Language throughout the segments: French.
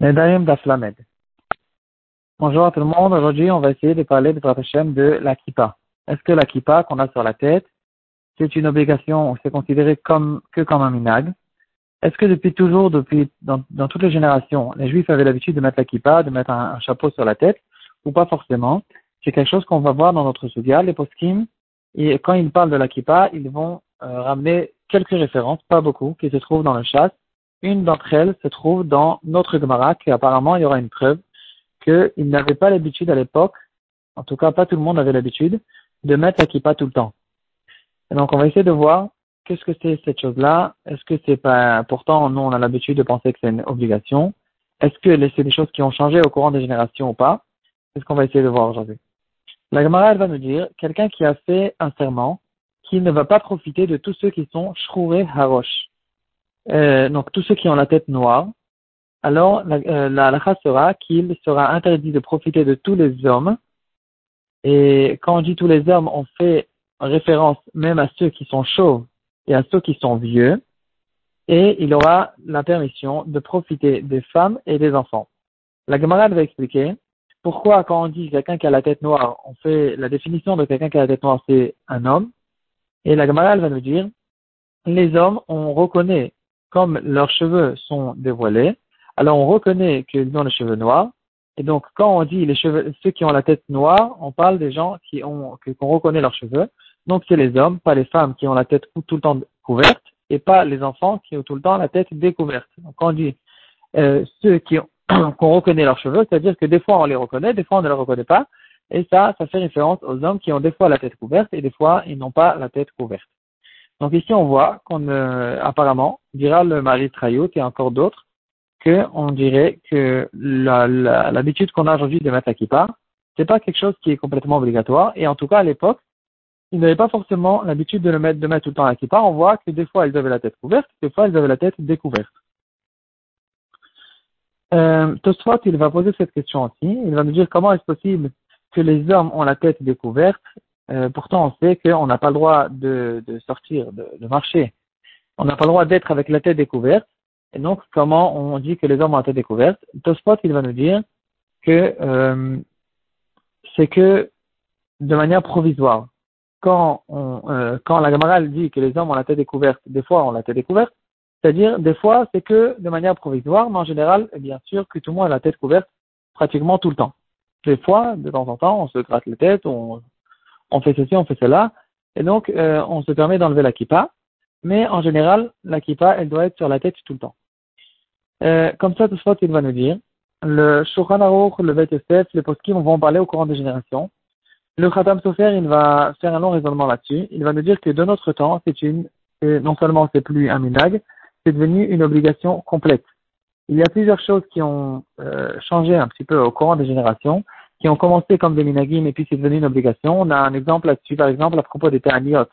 d'Aflamed. Bonjour à tout le monde. Aujourd'hui, on va essayer de parler de de la kippa. Est-ce que la kippa qu'on a sur la tête, c'est une obligation ou c'est considéré comme, que comme un minag? Est-ce que depuis toujours, depuis, dans, toutes les générations, les juifs avaient l'habitude de mettre la kippa, de mettre un, chapeau sur la tête, ou pas forcément? C'est quelque chose qu'on va voir dans notre studia, les poskim, et quand ils parlent de la kippa, ils vont euh, ramener quelques références, pas beaucoup, qui se trouvent dans le chasse, une d'entre elles se trouve dans notre Gemara, et apparemment il y aura une preuve qu'ils n'avaient pas l'habitude à l'époque, en tout cas pas tout le monde avait l'habitude, de mettre la kippa tout le temps. Et donc on va essayer de voir qu'est-ce que c'est cette chose-là. Est-ce que c'est pas, pourtant nous on a l'habitude de penser que c'est une obligation. Est-ce que c'est des choses qui ont changé au courant des générations ou pas? C'est ce qu'on va essayer de voir aujourd'hui. La Gemara, elle va nous dire, quelqu'un qui a fait un serment, qui ne va pas profiter de tous ceux qui sont shrouré harosh. Euh, donc tous ceux qui ont la tête noire, alors la, euh, la sera qu'il sera interdit de profiter de tous les hommes. Et quand on dit tous les hommes, on fait référence même à ceux qui sont chauves et à ceux qui sont vieux. Et il aura la permission de profiter des femmes et des enfants. La Gemara va expliquer pourquoi quand on dit quelqu'un qui a la tête noire, on fait la définition de quelqu'un qui a la tête noire, c'est un homme. Et la Gemara va nous dire, les hommes, on reconnaît comme leurs cheveux sont dévoilés, alors on reconnaît qu'ils ont les cheveux noirs. Et donc, quand on dit les cheveux, ceux qui ont la tête noire, on parle des gens qui ont, qu'on reconnaît leurs cheveux. Donc, c'est les hommes, pas les femmes qui ont la tête tout le temps couverte, et pas les enfants qui ont tout le temps la tête découverte. Donc, quand on dit euh, ceux qui ont, qu'on reconnaît leurs cheveux, c'est-à-dire que des fois on les reconnaît, des fois on ne les reconnaît pas, et ça, ça fait référence aux hommes qui ont des fois la tête couverte et des fois ils n'ont pas la tête couverte. Donc ici, on voit qu'on, euh, apparemment, dira le mari Trayout et encore d'autres, qu'on dirait que l'habitude qu'on a aujourd'hui de mettre la kippa, c'est pas quelque chose qui est complètement obligatoire. Et en tout cas, à l'époque, ils n'avaient pas forcément l'habitude de le mettre, de mettre tout le temps la kippa. On voit que des fois, ils avaient la tête couverte, des fois, ils avaient la tête découverte. Euh, il va poser cette question aussi. Il va nous dire comment est-ce possible que les hommes ont la tête découverte euh, pourtant, on sait qu'on n'a pas le droit de, sortir, de, de, marcher. On n'a pas le droit d'être avec la tête découverte. Et donc, comment on dit que les hommes ont la tête découverte? Tospot, il va nous dire que euh, c'est que de manière provisoire. Quand, on, euh, quand la Gamara dit que les hommes ont la tête découverte, des fois ont la tête découverte, c'est-à-dire des fois c'est que de manière provisoire, mais en général, bien sûr que tout le monde a la tête couverte pratiquement tout le temps. Des fois, de temps en temps, on se gratte la tête, on on fait ceci, on fait cela, et donc euh, on se permet d'enlever la kippa, mais en général, la kippa, elle doit être sur la tête tout le temps. Euh, comme ça, tout ce il va nous dire, le Shulchan le Bet Yosef, les poskim, on va en parler au courant des générations. Le Khatam Sofer, il va faire un long raisonnement là-dessus. Il va nous dire que de notre temps, c'est une, non seulement c'est plus un minag, c'est devenu une obligation complète. Il y a plusieurs choses qui ont euh, changé un petit peu au courant des générations qui ont commencé comme des minagim et puis c'est devenu une obligation. On a un exemple là-dessus, par exemple, à propos des ta'aniot.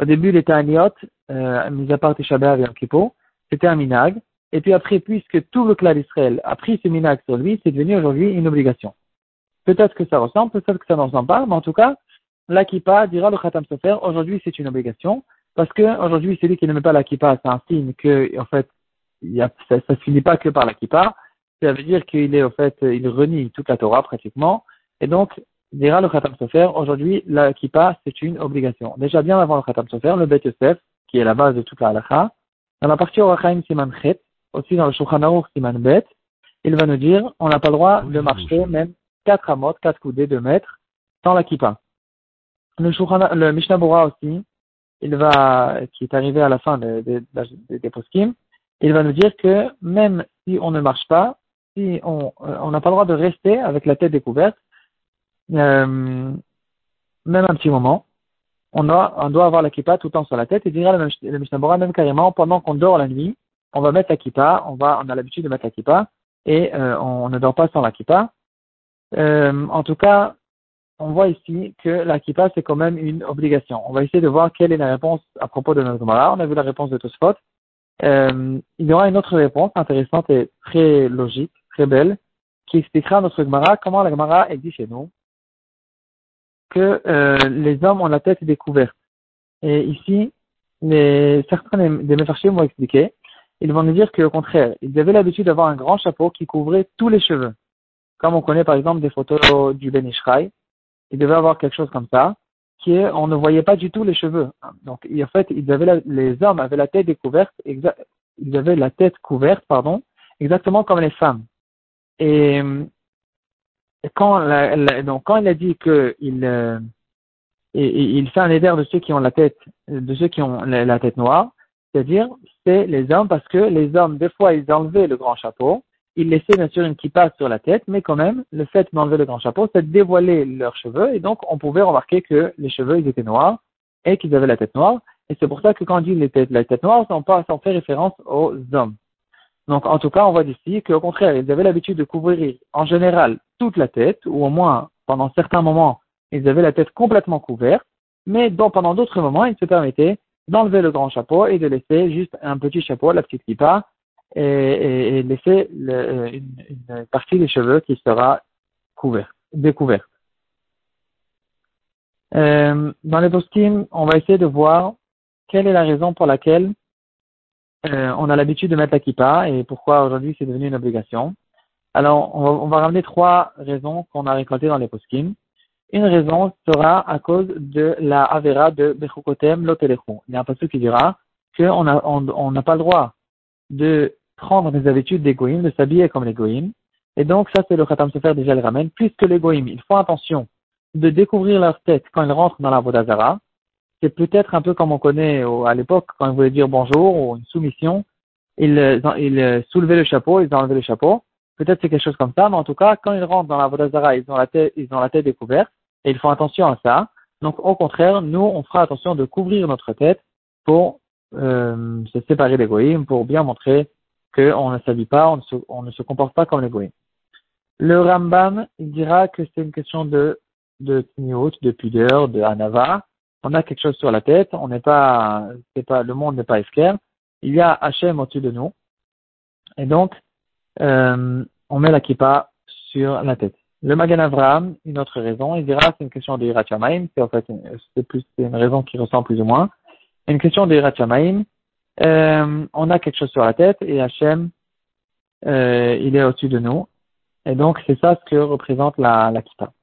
Au début, les ta'aniot, euh, mis à part Tisha et Kippur, c'était un minag. Et puis après, puisque tout le clan d'Israël a pris ce minag sur lui, c'est devenu aujourd'hui une obligation. Peut-être que ça ressemble, peut-être que ça n'en ressemble pas, mais en tout cas, la kippa, dira le khatam sofer, aujourd'hui c'est une obligation, parce que aujourd'hui celui qui ne met pas la kippa, c'est un signe que, en fait, y a, ça ne finit pas que par la kippa, ça veut dire qu'il est, au fait, il renie toute la Torah pratiquement. Et donc, dira le Khatam Sofer, aujourd'hui, la kippa, c'est une obligation. Déjà bien avant le Khatam Sofer, le Bet Yosef, qui est la base de toute la halakha, dans la partie Orachaim Siman Chet, aussi dans le Shulchan Aruch Siman Bet, il va nous dire, on n'a pas le droit de marcher même 4 amot, 4 coudées de mètres, sans la kippa. Le, le Mishnah Bora aussi, il va, qui est arrivé à la fin des de, de, poskim, il va nous dire que même si on ne marche pas, si on euh, on n'a pas le droit de rester avec la tête découverte, euh, même un petit moment, on, doit, avoir la kippa tout le temps sur la tête. Et dira le, Mishnah même carrément, pendant qu'on dort la nuit, on va mettre la kippa, on, a l'habitude de mettre la kippa, et euh, on ne dort pas sans la kippa. Euh, en tout cas, on voit ici que la kippa, c'est quand même une obligation. On va essayer de voir quelle est la réponse à propos de notre Gemara. On a vu la réponse de Tosfot. Il y aura une autre réponse intéressante et très logique très belle, qui expliquera à notre Gemara comment la Gemara dit chez nous que euh, les hommes ont la tête découverte. Et ici, certains des Mefarchim vont expliquer, ils vont nous dire qu'au contraire, ils avaient l'habitude d'avoir un grand chapeau qui couvrait tous les cheveux. Comme on connaît par exemple des photos du Ben Ishraï, ils devaient avoir quelque chose comme ça, qui est, on ne voyait pas du tout les cheveux. Donc, en fait, ils avaient les hommes avaient la tête découverte, ils avaient la tête couverte, pardon, exactement comme les femmes. Et, quand, donc, quand il a dit que il, euh, il fait un éder de ceux qui ont la tête, de ceux qui ont la tête noire, c'est-à-dire, c'est les hommes, parce que les hommes, des fois, ils enlevaient le grand chapeau, ils laissaient bien sûr une passe sur la tête, mais quand même, le fait d'enlever le grand chapeau, c'est dévoiler leurs cheveux, et donc on pouvait remarquer que les cheveux, ils étaient noirs, et qu'ils avaient la tête noire, et c'est pour ça que quand on dit la tête noire, on pas fait référence aux hommes. Donc, en tout cas, on voit d'ici qu'au contraire, ils avaient l'habitude de couvrir, en général, toute la tête, ou au moins, pendant certains moments, ils avaient la tête complètement couverte, mais pendant d'autres moments, ils se permettaient d'enlever le grand chapeau et de laisser juste un petit chapeau, la petite kippa, et, et, laisser le, une, partie des cheveux qui sera couverte, découverte. Euh, dans les postim, on va essayer de voir quelle est la raison pour laquelle euh, on a l'habitude de mettre la kippa et pourquoi aujourd'hui c'est devenu une obligation. Alors, on va, on va ramener trois raisons qu'on a récoltées dans les poskim. Une raison sera à cause de la Avera de Bechukotem Lotelechu. Il y a un passage qui dira qu'on n'a on, n'a pas le droit de prendre des habitudes des de s'habiller comme les Et donc, ça, c'est le Khatam Sefer déjà le ramène, puisque les ils font attention de découvrir leur tête quand ils rentrent dans la Vodazara. C'est peut-être un peu comme on connaît à l'époque, quand ils voulaient dire bonjour ou une soumission, ils, ils soulevaient le chapeau, ils enlevaient le chapeau. Peut-être c'est quelque chose comme ça, mais en tout cas, quand ils rentrent dans la Vodazara, ils ont la tête, ils ont la tête découverte et ils font attention à ça. Donc au contraire, nous, on fera attention de couvrir notre tête pour euh, se séparer des goïms, pour bien montrer qu'on ne s'habille pas, on ne, se, on ne se comporte pas comme les goïms. Le Rambam, il dira que c'est une question de de de pudeur, de anava. On a quelque chose sur la tête, on n'est pas, c'est pas, le monde n'est pas esquerre. Il y a Hachem au-dessus de nous. Et donc, euh, on met la kippa sur la tête. Le Magan Avraham, une autre raison, il dira c'est une question de Hirat c'est en fait c'est plus c'est une raison qui ressemble plus ou moins. Une question de Hirat euh, on a quelque chose sur la tête et Hachem, euh, il est au-dessus de nous. Et donc c'est ça ce que représente la, la kippa.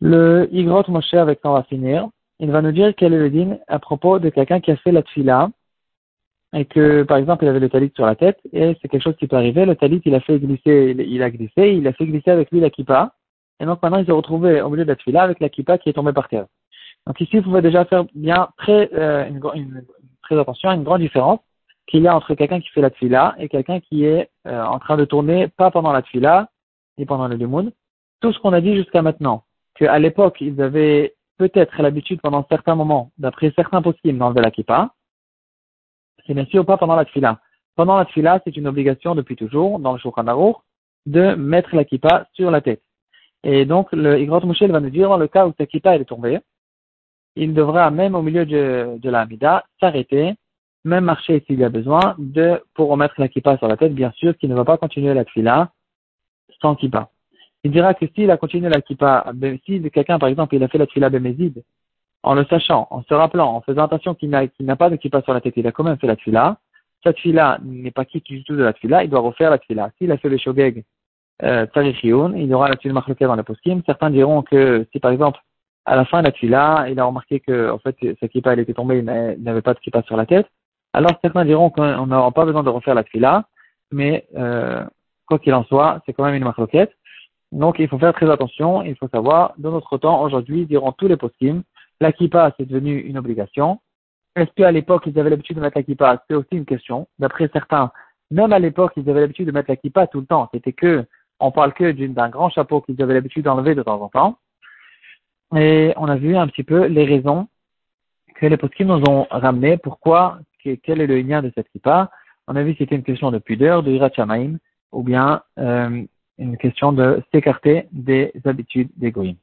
Le Igrot Moshe, avec on va finir, il va nous dire quel est le din à propos de quelqu'un qui a fait la tfila et que, par exemple, il avait le talit sur la tête, et c'est quelque chose qui peut arriver, le talit, il a fait glisser, il, a glissé, il a fait glisser avec lui la kippa, et donc maintenant il s'est retrouvé au milieu de la tfila avec la kippa qui est tombée par terre. Donc ici, vous pouvez déjà faire bien très, euh, une, très attention à une grande différence qu'il y a entre quelqu'un qui fait la tfila et quelqu'un qui est euh, en train de tourner, pas pendant la tfila, ni pendant le limoun. Tout ce qu'on a dit jusqu'à maintenant, qu'à l'époque, ils avaient peut-être l'habitude pendant certains moments, d'après certains possibles, d'enlever la kippa, c'est bien sûr pas pendant la tfila. Pendant la tfila, c'est une obligation depuis toujours, dans le Shulchan de mettre la kippa sur la tête. Et donc, le Igrot Moshe va nous dire, dans le cas où sa kippa est tombée, il devra, même au milieu de, de la Hamida, s'arrêter, même marcher s'il y a besoin, de, pour remettre la kippa sur la tête, bien sûr qu'il ne va pas continuer la tfila sans kippa. Il dira que s'il a continué la kippa, si quelqu'un, par exemple, il a fait la tfila bémézide, en le sachant, en se rappelant, en faisant attention qu'il n'a pas de kippa sur la tête, il a quand même fait la tfila, cette tfila n'est pas quitte du tout de la tfila, il doit refaire la tfila. S'il a fait le shogeg euh, il aura la tfila dans la poskim. Certains diront que si par exemple, à la fin de la tfila, il a remarqué que en fait sa kippa elle était tombée, il n'avait pas de kippa sur la tête, alors certains diront qu'on n'aura pas besoin de refaire la tfila, mais euh, quoi qu'il en soit, c'est quand même une marloquette. Donc il faut faire très attention, il faut savoir, de notre temps, aujourd'hui, diront tous les poskim, la kippa, c'est devenu une obligation. Est-ce qu'à l'époque, ils avaient l'habitude de mettre la kippa? C'est aussi une question. D'après certains, même à l'époque, ils avaient l'habitude de mettre la kippa tout le temps. C'était que, on parle que d'un grand chapeau qu'ils avaient l'habitude d'enlever de temps en temps. Et on a vu un petit peu les raisons que les poskim nous ont ramenées. Pourquoi? Quel est le lien de cette kippa? On a vu que c'était une question de pudeur, de hirachamaim, ou bien euh, une question de s'écarter des habitudes d'égoïsme.